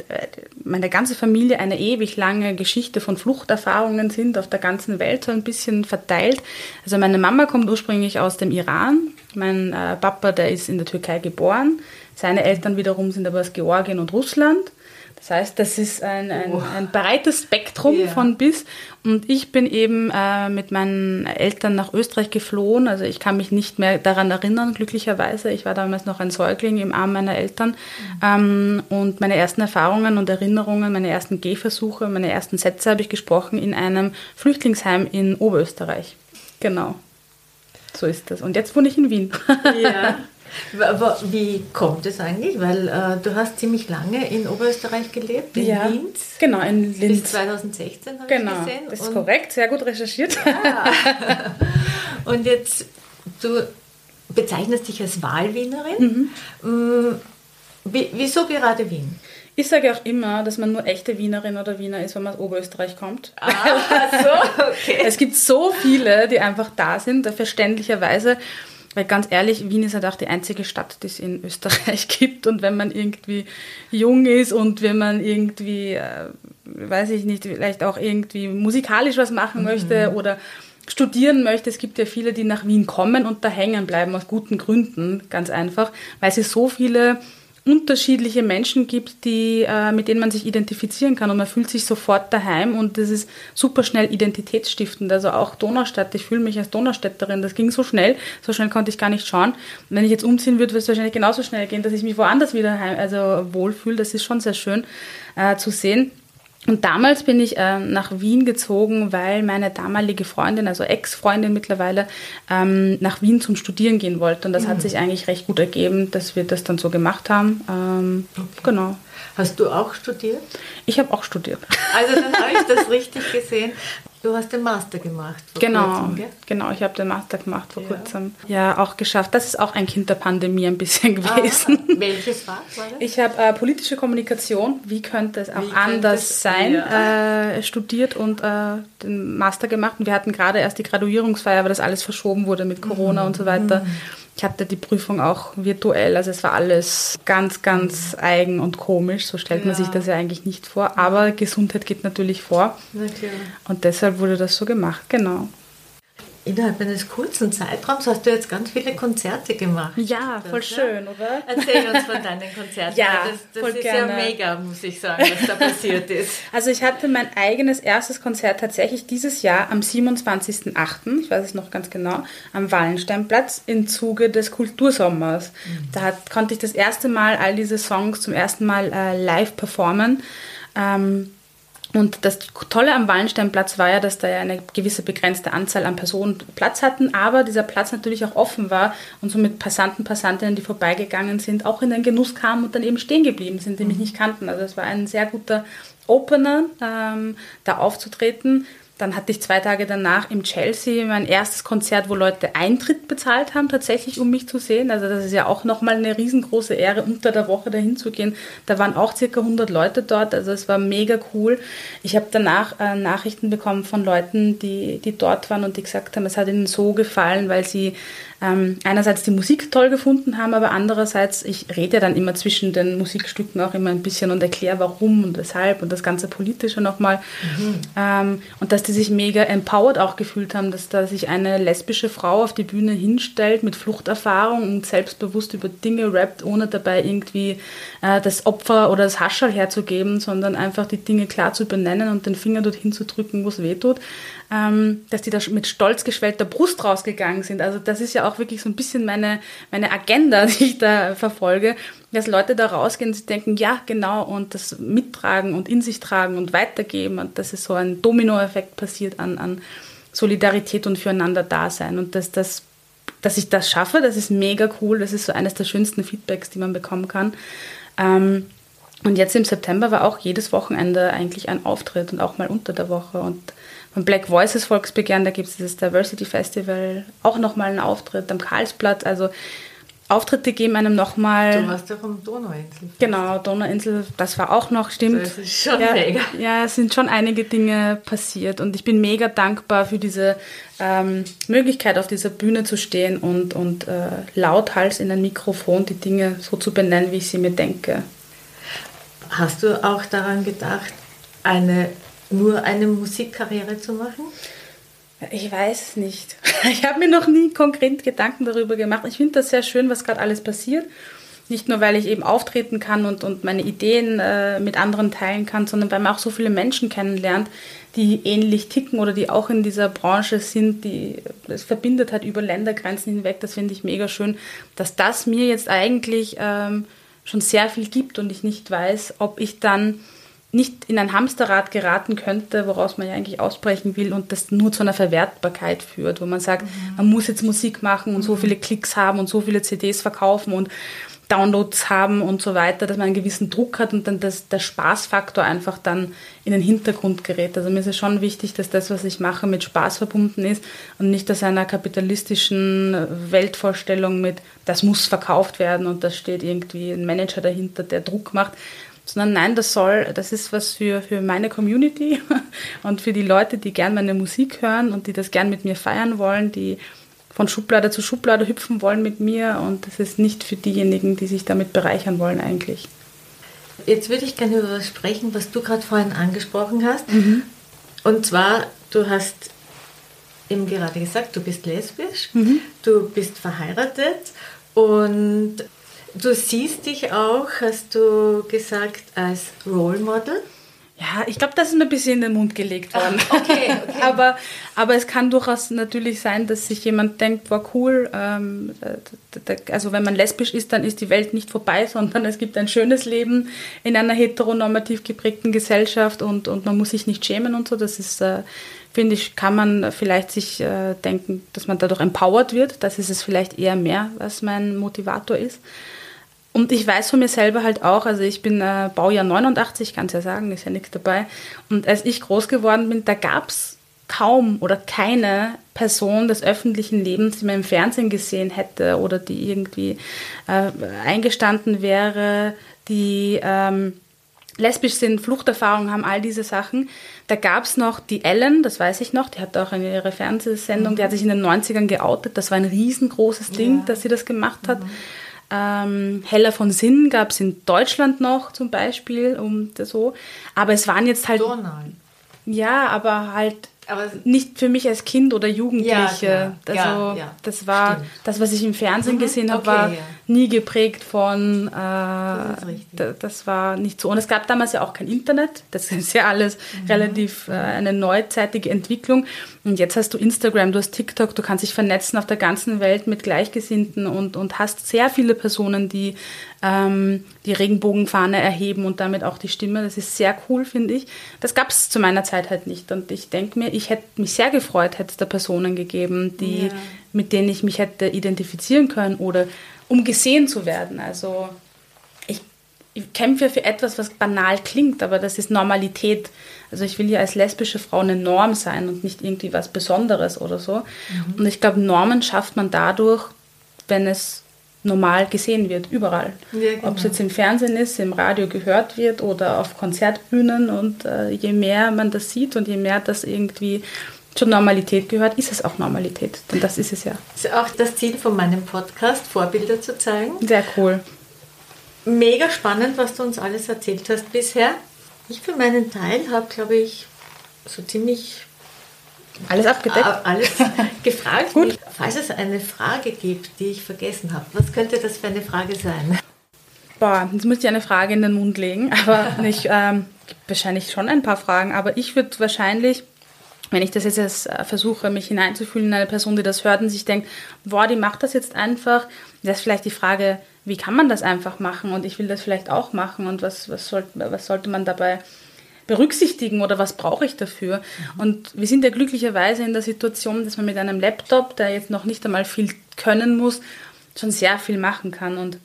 meine ganze Familie eine ewig lange Geschichte von Fluchterfahrungen sind, auf der ganzen Welt so ein bisschen verteilt. Also meine Mama kommt ursprünglich aus dem Iran. Mein äh, Papa, der ist in der Türkei geboren. Seine Eltern wiederum sind aber aus Georgien und Russland. Das heißt, das ist ein, ein, oh. ein breites Spektrum yeah. von bis. Und ich bin eben äh, mit meinen Eltern nach Österreich geflohen. Also ich kann mich nicht mehr daran erinnern, glücklicherweise. Ich war damals noch ein Säugling im Arm meiner Eltern. Mhm. Ähm, und meine ersten Erfahrungen und Erinnerungen, meine ersten Gehversuche, meine ersten Sätze habe ich gesprochen in einem Flüchtlingsheim in Oberösterreich. Genau. So ist das. Und jetzt wohne ich in Wien. Ja. Wie kommt es eigentlich? Weil äh, du hast ziemlich lange in Oberösterreich gelebt, in ja, Linz. Genau, in Linz. Bis 2016 habe genau, ich gesehen. Das ist korrekt, sehr gut recherchiert. Ja. Und jetzt, du bezeichnest dich als Wahlwienerin. Mhm. Mm, wie, wieso gerade Wien? Ich sage auch immer, dass man nur echte Wienerin oder Wiener ist, wenn man aus Oberösterreich kommt. Ah, so, okay. es gibt so viele, die einfach da sind, verständlicherweise. Weil ganz ehrlich, Wien ist halt auch die einzige Stadt, die es in Österreich gibt. Und wenn man irgendwie jung ist und wenn man irgendwie, äh, weiß ich nicht, vielleicht auch irgendwie musikalisch was machen mhm. möchte oder studieren möchte, es gibt ja viele, die nach Wien kommen und da hängen bleiben aus guten Gründen, ganz einfach, weil sie so viele unterschiedliche Menschen gibt, die, äh, mit denen man sich identifizieren kann und man fühlt sich sofort daheim und das ist super schnell identitätsstiftend. Also auch Donaustadt, ich fühle mich als Donaustädterin, das ging so schnell, so schnell konnte ich gar nicht schauen. Und wenn ich jetzt umziehen würde, würde es wahrscheinlich genauso schnell gehen, dass ich mich woanders wieder heim, also wohlfühle. Das ist schon sehr schön äh, zu sehen. Und damals bin ich äh, nach Wien gezogen, weil meine damalige Freundin, also Ex-Freundin mittlerweile, ähm, nach Wien zum Studieren gehen wollte. Und das mhm. hat sich eigentlich recht gut ergeben, dass wir das dann so gemacht haben. Ähm, okay. Genau. Hast du auch studiert? Ich habe auch studiert. Also dann habe ich das richtig gesehen. Du hast den Master gemacht. Vor genau, kurzem, genau. Ich habe den Master gemacht vor ja. kurzem. Ja, auch geschafft. Das ist auch ein Kind der Pandemie ein bisschen ah, gewesen. Ah, welches war, war das? Ich habe äh, politische Kommunikation. Wie könnte es auch Wie anders sein? Ja. Äh, studiert und äh, den Master gemacht. Und wir hatten gerade erst die Graduierungsfeier, weil das alles verschoben wurde mit Corona mhm. und so weiter. Mhm. Ich hatte die Prüfung auch virtuell, also es war alles ganz, ganz eigen und komisch. So stellt ja. man sich das ja eigentlich nicht vor. Aber Gesundheit geht natürlich vor. Na klar. Und deshalb wurde das so gemacht, genau innerhalb eines kurzen Zeitraums hast du jetzt ganz viele Konzerte gemacht. Ja, voll das, schön, ja? oder? Erzähl uns von deinen Konzerten. Ja, das, das voll ist gerne. ja mega, muss ich sagen, was da passiert ist. Also ich hatte mein eigenes erstes Konzert tatsächlich dieses Jahr am 27.08., ich weiß es noch ganz genau, am Wallensteinplatz im Zuge des Kultursommers. Mhm. Da hat, konnte ich das erste Mal all diese Songs zum ersten Mal äh, live performen. Ähm, und das Tolle am Wallensteinplatz war ja, dass da ja eine gewisse begrenzte Anzahl an Personen Platz hatten, aber dieser Platz natürlich auch offen war und somit Passanten, Passantinnen, die vorbeigegangen sind, auch in den Genuss kamen und dann eben stehen geblieben sind, die mich mhm. nicht kannten. Also es war ein sehr guter Opener, ähm, da aufzutreten. Dann hatte ich zwei Tage danach im Chelsea mein erstes Konzert, wo Leute Eintritt bezahlt haben, tatsächlich, um mich zu sehen. Also das ist ja auch nochmal eine riesengroße Ehre, unter der Woche dahin zu gehen. Da waren auch circa 100 Leute dort, also es war mega cool. Ich habe danach äh, Nachrichten bekommen von Leuten, die, die dort waren und die gesagt haben, es hat ihnen so gefallen, weil sie ähm, einerseits die Musik toll gefunden haben, aber andererseits, ich rede ja dann immer zwischen den Musikstücken auch immer ein bisschen und erkläre warum und weshalb und das ganze Politische nochmal. Mhm. Ähm, und dass die sich mega empowered auch gefühlt haben, dass da sich eine lesbische Frau auf die Bühne hinstellt mit Fluchterfahrung und selbstbewusst über Dinge rappt, ohne dabei irgendwie äh, das Opfer oder das Haschall herzugeben, sondern einfach die Dinge klar zu benennen und den Finger dorthin zu drücken, wo es weh tut ähm, dass die da mit stolz geschwellter Brust rausgegangen sind. Also das ist ja auch wirklich so ein bisschen meine, meine Agenda, die ich da verfolge, dass Leute da rausgehen und denken, ja, genau, und das mittragen und in sich tragen und weitergeben und dass es so ein Dominoeffekt passiert an, an Solidarität und füreinander Dasein und dass das dass ich das schaffe, das ist mega cool, das ist so eines der schönsten Feedbacks, die man bekommen kann. Ähm, und jetzt im September war auch jedes Wochenende eigentlich ein Auftritt und auch mal unter der Woche. Und beim Black Voices Volksbegehren, da gibt es das Diversity Festival, auch nochmal einen Auftritt am Karlsplatz. Also Auftritte geben einem nochmal. Du warst doch am Donauinsel. Genau, Donauinsel, das war auch noch, stimmt. Das ist schon ja, mega. Ja, es sind schon einige Dinge passiert und ich bin mega dankbar für diese ähm, Möglichkeit, auf dieser Bühne zu stehen und, und äh, lauthals in ein Mikrofon die Dinge so zu benennen, wie ich sie mir denke. Hast du auch daran gedacht, eine, nur eine Musikkarriere zu machen? Ich weiß es nicht. Ich habe mir noch nie konkret Gedanken darüber gemacht. Ich finde das sehr schön, was gerade alles passiert. Nicht nur, weil ich eben auftreten kann und, und meine Ideen äh, mit anderen teilen kann, sondern weil man auch so viele Menschen kennenlernt, die ähnlich ticken oder die auch in dieser Branche sind, die es verbindet hat über Ländergrenzen hinweg. Das finde ich mega schön, dass das mir jetzt eigentlich ähm, schon sehr viel gibt und ich nicht weiß, ob ich dann nicht in ein Hamsterrad geraten könnte, woraus man ja eigentlich ausbrechen will und das nur zu einer Verwertbarkeit führt, wo man sagt, mhm. man muss jetzt Musik machen und so viele Klicks haben und so viele CDs verkaufen und Downloads haben und so weiter, dass man einen gewissen Druck hat und dann das, der Spaßfaktor einfach dann in den Hintergrund gerät. Also mir ist es schon wichtig, dass das, was ich mache, mit Spaß verbunden ist und nicht aus einer kapitalistischen Weltvorstellung mit, das muss verkauft werden und da steht irgendwie ein Manager dahinter, der Druck macht, sondern nein, das soll, das ist was für, für meine Community und für die Leute, die gern meine Musik hören und die das gern mit mir feiern wollen, die von Schublade zu Schublade hüpfen wollen mit mir und das ist nicht für diejenigen, die sich damit bereichern wollen eigentlich. Jetzt würde ich gerne über was sprechen, was du gerade vorhin angesprochen hast. Mhm. Und zwar, du hast eben gerade gesagt, du bist lesbisch, mhm. du bist verheiratet und Du siehst dich auch, hast du gesagt, als Role Model? Ja, ich glaube, das ist mir ein bisschen in den Mund gelegt worden. Ach, okay, okay. aber, aber es kann durchaus natürlich sein, dass sich jemand denkt, war cool, ähm, also wenn man lesbisch ist, dann ist die Welt nicht vorbei, sondern es gibt ein schönes Leben in einer heteronormativ geprägten Gesellschaft und, und man muss sich nicht schämen und so. Das ist, äh, finde ich, kann man vielleicht sich äh, denken, dass man dadurch empowered wird. Das ist es vielleicht eher mehr, was mein Motivator ist. Und ich weiß von mir selber halt auch, also ich bin äh, Baujahr 89, kann es ja sagen, ist ja nichts dabei. Und als ich groß geworden bin, da gab es kaum oder keine Person des öffentlichen Lebens, die man im Fernsehen gesehen hätte oder die irgendwie äh, eingestanden wäre, die ähm, lesbisch sind, Fluchterfahrungen haben, all diese Sachen. Da gab es noch die Ellen, das weiß ich noch, die hat auch eine ihre Fernsehsendung, mhm. die hat sich in den 90ern geoutet. Das war ein riesengroßes Ding, ja. dass sie das gemacht hat. Mhm. Ähm, Heller von Sinn gab es in Deutschland noch zum Beispiel, um das so. Aber es waren jetzt halt. Donald. Ja, aber halt aber nicht für mich als Kind oder Jugendliche. Ja, also ja, ja, das war stimmt. das, was ich im Fernsehen mhm, gesehen habe, okay, war nie geprägt von. Äh, das, das, war nicht so. Und es gab damals ja auch kein Internet. Das ist ja alles mhm. relativ äh, eine neuzeitige Entwicklung. Und jetzt hast du Instagram, du hast TikTok, du kannst dich vernetzen auf der ganzen Welt mit Gleichgesinnten und, und hast sehr viele Personen, die ähm, die Regenbogenfahne erheben und damit auch die Stimme. Das ist sehr cool, finde ich. Das gab es zu meiner Zeit halt nicht. Und ich denke mir, ich hätte mich sehr gefreut, hätte es da Personen gegeben, die, ja. mit denen ich mich hätte identifizieren können oder um gesehen zu werden. Also ich, ich kämpfe für etwas, was banal klingt, aber das ist Normalität. Also ich will ja als lesbische Frau eine Norm sein und nicht irgendwie was Besonderes oder so. Mhm. Und ich glaube, Normen schafft man dadurch, wenn es normal gesehen wird, überall. Ja, genau. Ob es jetzt im Fernsehen ist, im Radio gehört wird oder auf Konzertbühnen. Und äh, je mehr man das sieht und je mehr das irgendwie zur Normalität gehört, ist es auch Normalität. Denn das ist es ja. Das ist auch das Ziel von meinem Podcast, Vorbilder zu zeigen. Sehr cool. Mega spannend, was du uns alles erzählt hast bisher. Ich für meinen Teil habe, glaube ich, so ziemlich alles abgedeckt? Alles gefragt. Gut. Falls es eine Frage gibt, die ich vergessen habe, was könnte das für eine Frage sein? Boah, jetzt muss ich eine Frage in den Mund legen, aber nicht, ähm, gibt wahrscheinlich schon ein paar Fragen, aber ich würde wahrscheinlich, wenn ich das jetzt, jetzt äh, versuche, mich hineinzufühlen in eine Person, die das hört und sich denkt, boah, die macht das jetzt einfach, das ist vielleicht die Frage, wie kann man das einfach machen und ich will das vielleicht auch machen und was, was, soll, was sollte man dabei berücksichtigen oder was brauche ich dafür? Mhm. Und wir sind ja glücklicherweise in der Situation, dass man mit einem Laptop, der jetzt noch nicht einmal viel können muss, schon sehr viel machen kann. Und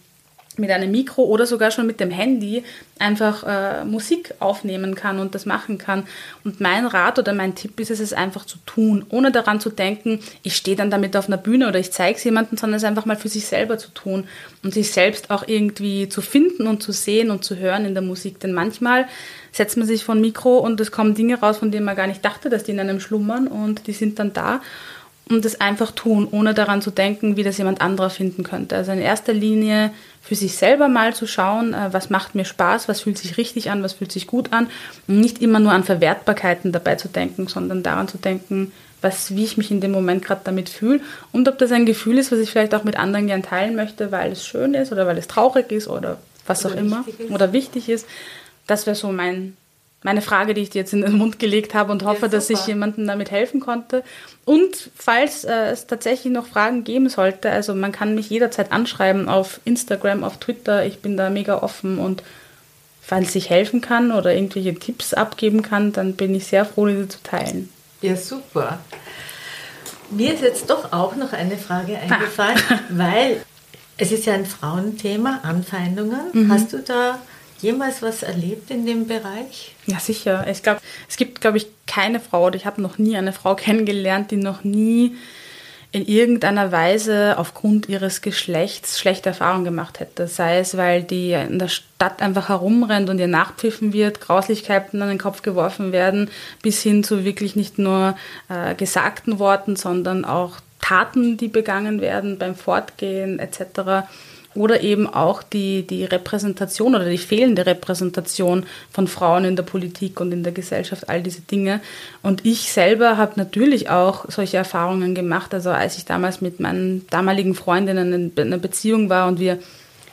mit einem Mikro oder sogar schon mit dem Handy einfach äh, Musik aufnehmen kann und das machen kann. Und mein Rat oder mein Tipp ist es, es einfach zu tun, ohne daran zu denken, ich stehe dann damit auf einer Bühne oder ich zeige es jemandem, sondern es einfach mal für sich selber zu tun und sich selbst auch irgendwie zu finden und zu sehen und zu hören in der Musik. Denn manchmal setzt man sich vor ein Mikro und es kommen Dinge raus, von denen man gar nicht dachte, dass die in einem schlummern und die sind dann da und das einfach tun, ohne daran zu denken, wie das jemand anderer finden könnte. Also in erster Linie für sich selber mal zu schauen, äh, was macht mir Spaß, was fühlt sich richtig an, was fühlt sich gut an und nicht immer nur an Verwertbarkeiten dabei zu denken, sondern daran zu denken, was, wie ich mich in dem Moment gerade damit fühle und ob das ein Gefühl ist, was ich vielleicht auch mit anderen gern teilen möchte, weil es schön ist oder weil es traurig ist oder was oder auch immer oder wichtig ist. Das wäre so mein meine Frage, die ich dir jetzt in den Mund gelegt habe und hoffe, ja, dass ich jemandem damit helfen konnte. Und falls äh, es tatsächlich noch Fragen geben sollte, also man kann mich jederzeit anschreiben auf Instagram, auf Twitter. Ich bin da mega offen und falls ich helfen kann oder irgendwelche Tipps abgeben kann, dann bin ich sehr froh, diese zu teilen. Ja, super. Mir ist jetzt doch auch noch eine Frage eingefallen, ah. weil es ist ja ein Frauenthema, Anfeindungen. Mhm. Hast du da jemals was erlebt in dem Bereich? Ja, sicher. Ich glaube, es gibt, glaube ich, keine Frau oder ich habe noch nie eine Frau kennengelernt, die noch nie in irgendeiner Weise aufgrund ihres Geschlechts schlechte Erfahrungen gemacht hätte. Sei es, weil die in der Stadt einfach herumrennt und ihr nachpfiffen wird, Grauslichkeiten an den Kopf geworfen werden, bis hin zu wirklich nicht nur äh, gesagten Worten, sondern auch Taten, die begangen werden beim Fortgehen etc oder eben auch die, die Repräsentation oder die fehlende Repräsentation von Frauen in der Politik und in der Gesellschaft, all diese Dinge. Und ich selber habe natürlich auch solche Erfahrungen gemacht. Also als ich damals mit meinen damaligen Freundinnen in einer Beziehung war und wir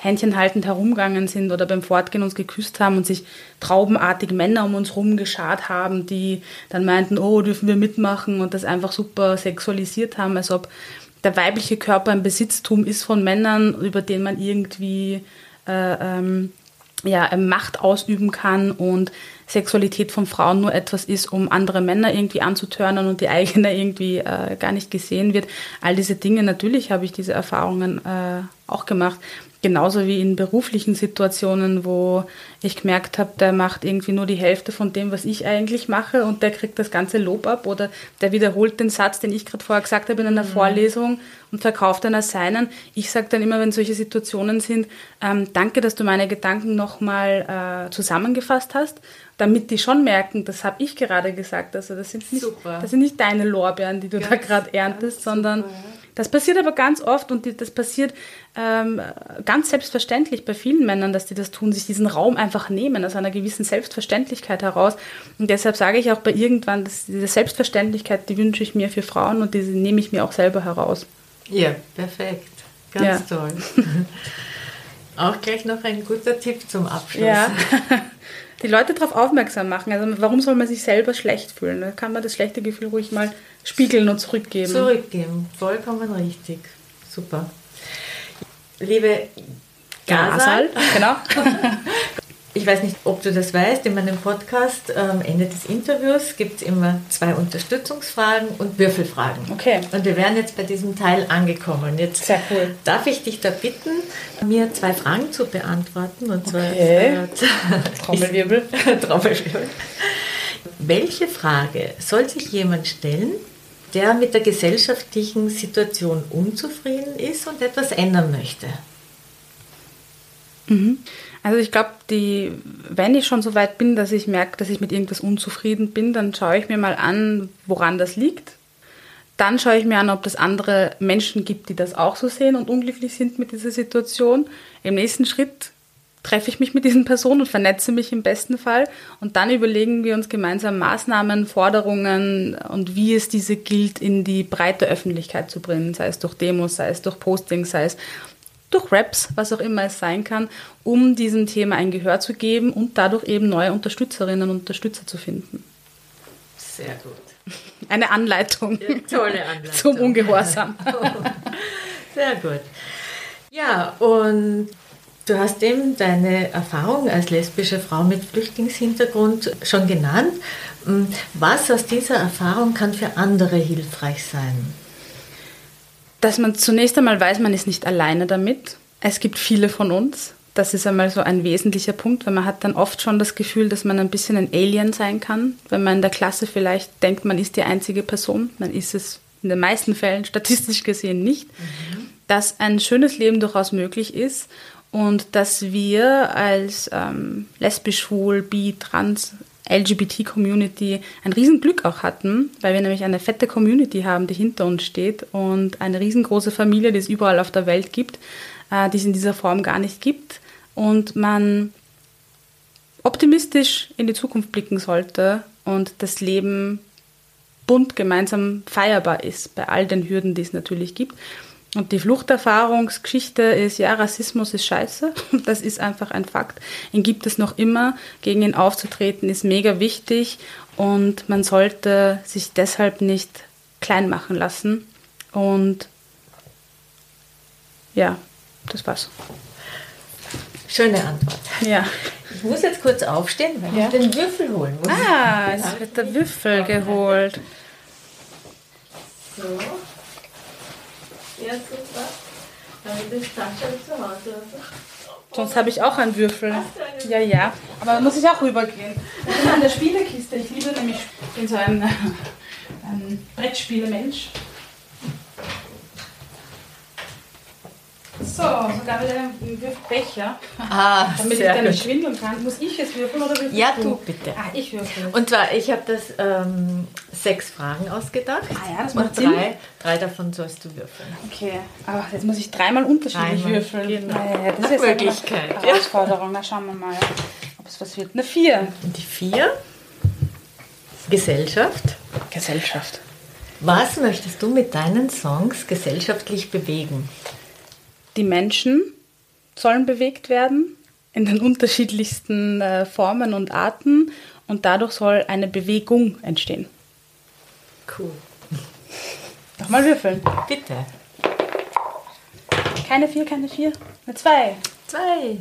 händchenhaltend herumgegangen sind oder beim Fortgehen uns geküsst haben und sich traubenartig Männer um uns herum geschart haben, die dann meinten, oh, dürfen wir mitmachen und das einfach super sexualisiert haben, als ob der weibliche Körper ein Besitztum ist von Männern, über den man irgendwie äh, ähm, ja, Macht ausüben kann und Sexualität von Frauen nur etwas ist, um andere Männer irgendwie anzutörnen und die eigene irgendwie äh, gar nicht gesehen wird. All diese Dinge, natürlich habe ich diese Erfahrungen äh, auch gemacht. Genauso wie in beruflichen Situationen, wo ich gemerkt habe, der macht irgendwie nur die Hälfte von dem, was ich eigentlich mache und der kriegt das ganze Lob ab oder der wiederholt den Satz, den ich gerade vorher gesagt habe in einer mhm. Vorlesung und verkauft dann als seinen. Ich sage dann immer, wenn solche Situationen sind, ähm, danke, dass du meine Gedanken nochmal äh, zusammengefasst hast, damit die schon merken, das habe ich gerade gesagt. Also das sind nicht, das sind nicht deine Lorbeeren, die du ganz, da gerade erntest, sondern super, das passiert aber ganz oft und das passiert ähm, ganz selbstverständlich bei vielen Männern, dass die das tun, sich diesen Raum einfach nehmen, aus einer gewissen Selbstverständlichkeit heraus. Und deshalb sage ich auch bei irgendwann, dass diese Selbstverständlichkeit, die wünsche ich mir für Frauen und diese nehme ich mir auch selber heraus. Ja, perfekt. Ganz ja. toll. auch gleich noch ein guter Tipp zum Abschluss. Ja. die Leute darauf aufmerksam machen. Also warum soll man sich selber schlecht fühlen? Da kann man das schlechte Gefühl ruhig mal spiegeln und zurückgeben. Zurückgeben, vollkommen richtig. Super. Liebe Gasal, genau. Ich weiß nicht, ob du das weißt, in meinem Podcast am Ende des Interviews gibt es immer zwei Unterstützungsfragen und Würfelfragen. Okay. Und wir wären jetzt bei diesem Teil angekommen. Jetzt Sehr cool. Darf ich dich da bitten, mir zwei Fragen zu beantworten? Und zwar okay. Trommelwirbel. Trommelwirbel. Welche Frage soll sich jemand stellen, der mit der gesellschaftlichen Situation unzufrieden ist und etwas ändern möchte? Mhm. Also ich glaube, wenn ich schon so weit bin, dass ich merke, dass ich mit irgendwas unzufrieden bin, dann schaue ich mir mal an, woran das liegt. Dann schaue ich mir an, ob es andere Menschen gibt, die das auch so sehen und unglücklich sind mit dieser Situation. Im nächsten Schritt treffe ich mich mit diesen Personen und vernetze mich im besten Fall. Und dann überlegen wir uns gemeinsam Maßnahmen, Forderungen und wie es diese gilt, in die breite Öffentlichkeit zu bringen, sei es durch Demos, sei es durch Postings, sei es durch Raps, was auch immer es sein kann, um diesem Thema ein Gehör zu geben und dadurch eben neue Unterstützerinnen und Unterstützer zu finden. Sehr gut. Eine Anleitung. Ja, tolle Anleitung. Zum Ungehorsam. Sehr gut. Ja, und du hast eben deine Erfahrung als lesbische Frau mit Flüchtlingshintergrund schon genannt. Was aus dieser Erfahrung kann für andere hilfreich sein? dass man zunächst einmal weiß, man ist nicht alleine damit. Es gibt viele von uns. Das ist einmal so ein wesentlicher Punkt, weil man hat dann oft schon das Gefühl, dass man ein bisschen ein Alien sein kann. Wenn man in der Klasse vielleicht denkt, man ist die einzige Person, dann ist es in den meisten Fällen statistisch gesehen nicht. Mhm. Dass ein schönes Leben durchaus möglich ist und dass wir als ähm, lesbisch, schwul, bi, trans, LGBT-Community ein Riesenglück auch hatten, weil wir nämlich eine fette Community haben, die hinter uns steht und eine riesengroße Familie, die es überall auf der Welt gibt, äh, die es in dieser Form gar nicht gibt und man optimistisch in die Zukunft blicken sollte und das Leben bunt gemeinsam feierbar ist, bei all den Hürden, die es natürlich gibt. Und die Fluchterfahrungsgeschichte ist, ja, Rassismus ist scheiße. Das ist einfach ein Fakt. Ihn gibt es noch immer. Gegen ihn aufzutreten ist mega wichtig. Und man sollte sich deshalb nicht klein machen lassen. Und ja, das war's. Schöne Antwort. Ja. Ich muss jetzt kurz aufstehen, weil ja. ich den Würfel holen muss. Ah, es wird der Würfel geholt. So. Ja, super. Damit ist Sascha zu Hause. Sonst habe ich auch einen Würfel. Ja, ja. Aber da muss ich auch rübergehen. Ich bin an der Spielekiste. Ich liebe nämlich, ich bin so ein, ein Brettspielemensch. So, sogar wieder ein Würfelbecher. Ah, Damit ich dann nicht schwindeln kann. Muss ich jetzt würfeln oder würfelst Ja, du bitte. Ah, ich würfel. Und zwar, ich habe das ähm, sechs Fragen ausgedacht. Ah ja, das Und macht Sinn. drei, drei davon sollst du würfeln. Okay, aber jetzt muss ich dreimal unterschiedlich Dreimal, würfeln. genau. Ja, ja, das ist eine Möglichkeit. Herausforderung. Na, schauen wir mal, ob es was wird. Eine Vier. Und die vier, Gesellschaft. Gesellschaft. Was möchtest du mit deinen Songs gesellschaftlich bewegen? Die Menschen sollen bewegt werden in den unterschiedlichsten äh, Formen und Arten und dadurch soll eine Bewegung entstehen. Cool. Nochmal würfeln. Bitte. Keine vier, keine vier. Eine zwei. Zwei.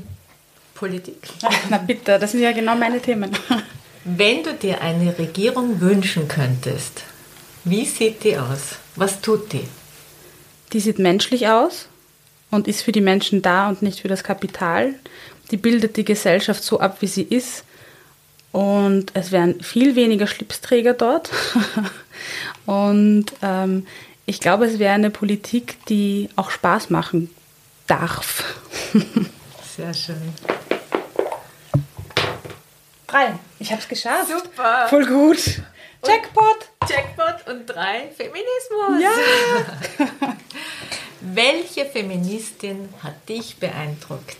Politik. Ach, na bitte, das sind ja genau meine Themen. Wenn du dir eine Regierung wünschen könntest, wie sieht die aus? Was tut die? Die sieht menschlich aus und ist für die Menschen da und nicht für das Kapital. Die bildet die Gesellschaft so ab, wie sie ist. Und es wären viel weniger Schlipsträger dort. und ähm, ich glaube, es wäre eine Politik, die auch Spaß machen darf. Sehr schön. Drei. Ich habe es geschafft. Super. Voll gut. Jackpot. Jackpot und drei Feminismus. Ja. Welche Feministin hat dich beeindruckt?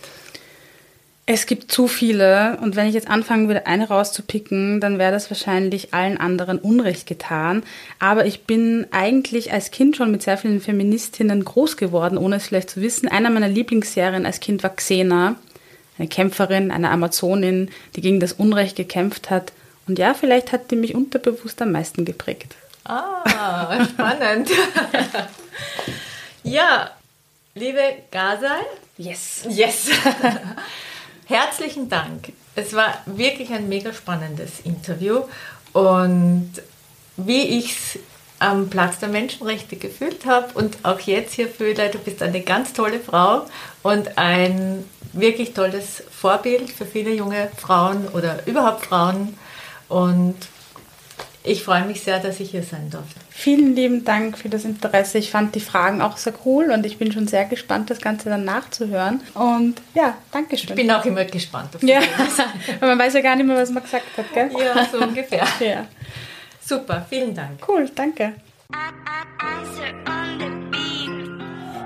Es gibt zu viele und wenn ich jetzt anfangen würde, eine rauszupicken, dann wäre das wahrscheinlich allen anderen Unrecht getan. Aber ich bin eigentlich als Kind schon mit sehr vielen Feministinnen groß geworden, ohne es vielleicht zu wissen. Einer meiner Lieblingsserien als Kind war Xena, eine Kämpferin, eine Amazonin, die gegen das Unrecht gekämpft hat. Und ja, vielleicht hat die mich unterbewusst am meisten geprägt. Ah, spannend. ja, liebe Gazal, Yes. yes. Herzlichen Dank. Es war wirklich ein mega spannendes Interview und wie ich es am Platz der Menschenrechte gefühlt habe und auch jetzt hier fühle, du bist eine ganz tolle Frau und ein wirklich tolles Vorbild für viele junge Frauen oder überhaupt Frauen und ich freue mich sehr, dass ich hier sein durfte. Vielen lieben Dank für das Interesse. Ich fand die Fragen auch sehr cool und ich bin schon sehr gespannt, das Ganze dann nachzuhören. Und ja, danke schön. Ich bin auch immer gespannt auf ja, das. weil man weiß ja gar nicht mehr, was man gesagt hat, gell? ja, so ungefähr. Ja. Super, vielen Dank. Cool, danke.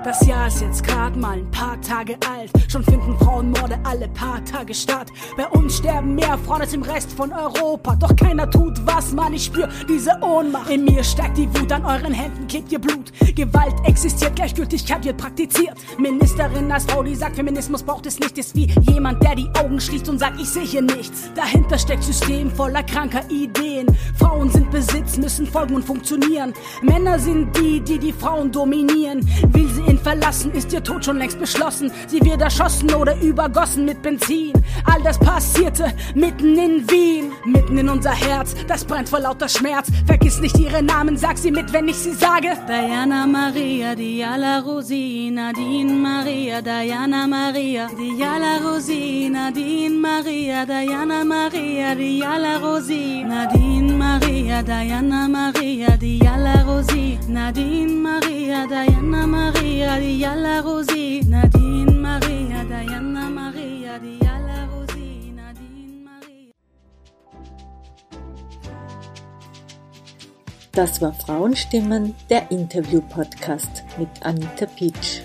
Das Jahr ist jetzt grad mal ein paar Tage alt. Schon finden Frauenmorde alle paar Tage statt. Bei uns sterben mehr Frauen als im Rest von Europa. Doch keiner tut was, man, ich spür diese Ohnmacht. In mir steigt die Wut, an euren Händen klebt ihr Blut. Gewalt existiert, Gleichgültigkeit wird praktiziert. Ministerin als Frau, die sagt, Feminismus braucht es nicht, ist wie jemand, der die Augen schließt und sagt, ich sehe hier nichts. Dahinter steckt System voller kranker Ideen. Frauen sind Besitz, müssen folgen und funktionieren. Männer sind die, die die Frauen dominieren. Will sie in Berlin verlassen, ist ihr Tod schon längst beschlossen. Sie wird erschossen oder übergossen mit Benzin. All das passierte mitten in Wien, mitten in unser Herz, das brennt vor lauter Schmerz. Vergiss nicht ihre Namen, sag sie mit, wenn ich sie sage. Diana Maria, Diala Rosina, Nadine Maria, Diana Maria, Diala Rosina, Nadine Maria, Diana Maria, Diala Rosina, Nadine Maria, Diana Maria, Diala Rosina, Nadine Maria, Diana Maria, Diala Rosina, Nadine Maria, Diana Maria, Diala Rosina, Nadine Maria. Das war Frauenstimmen, der Interview-Podcast mit Anita Pietsch.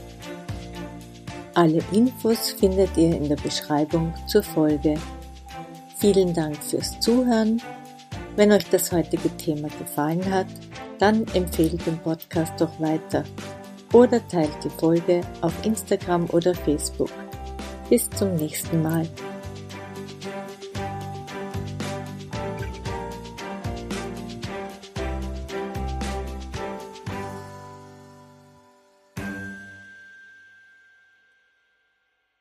Alle Infos findet ihr in der Beschreibung zur Folge. Vielen Dank fürs Zuhören. Wenn euch das heutige Thema gefallen hat, dann empfehlt den Podcast doch weiter oder teilt die Folge auf Instagram oder Facebook. Bis zum nächsten Mal.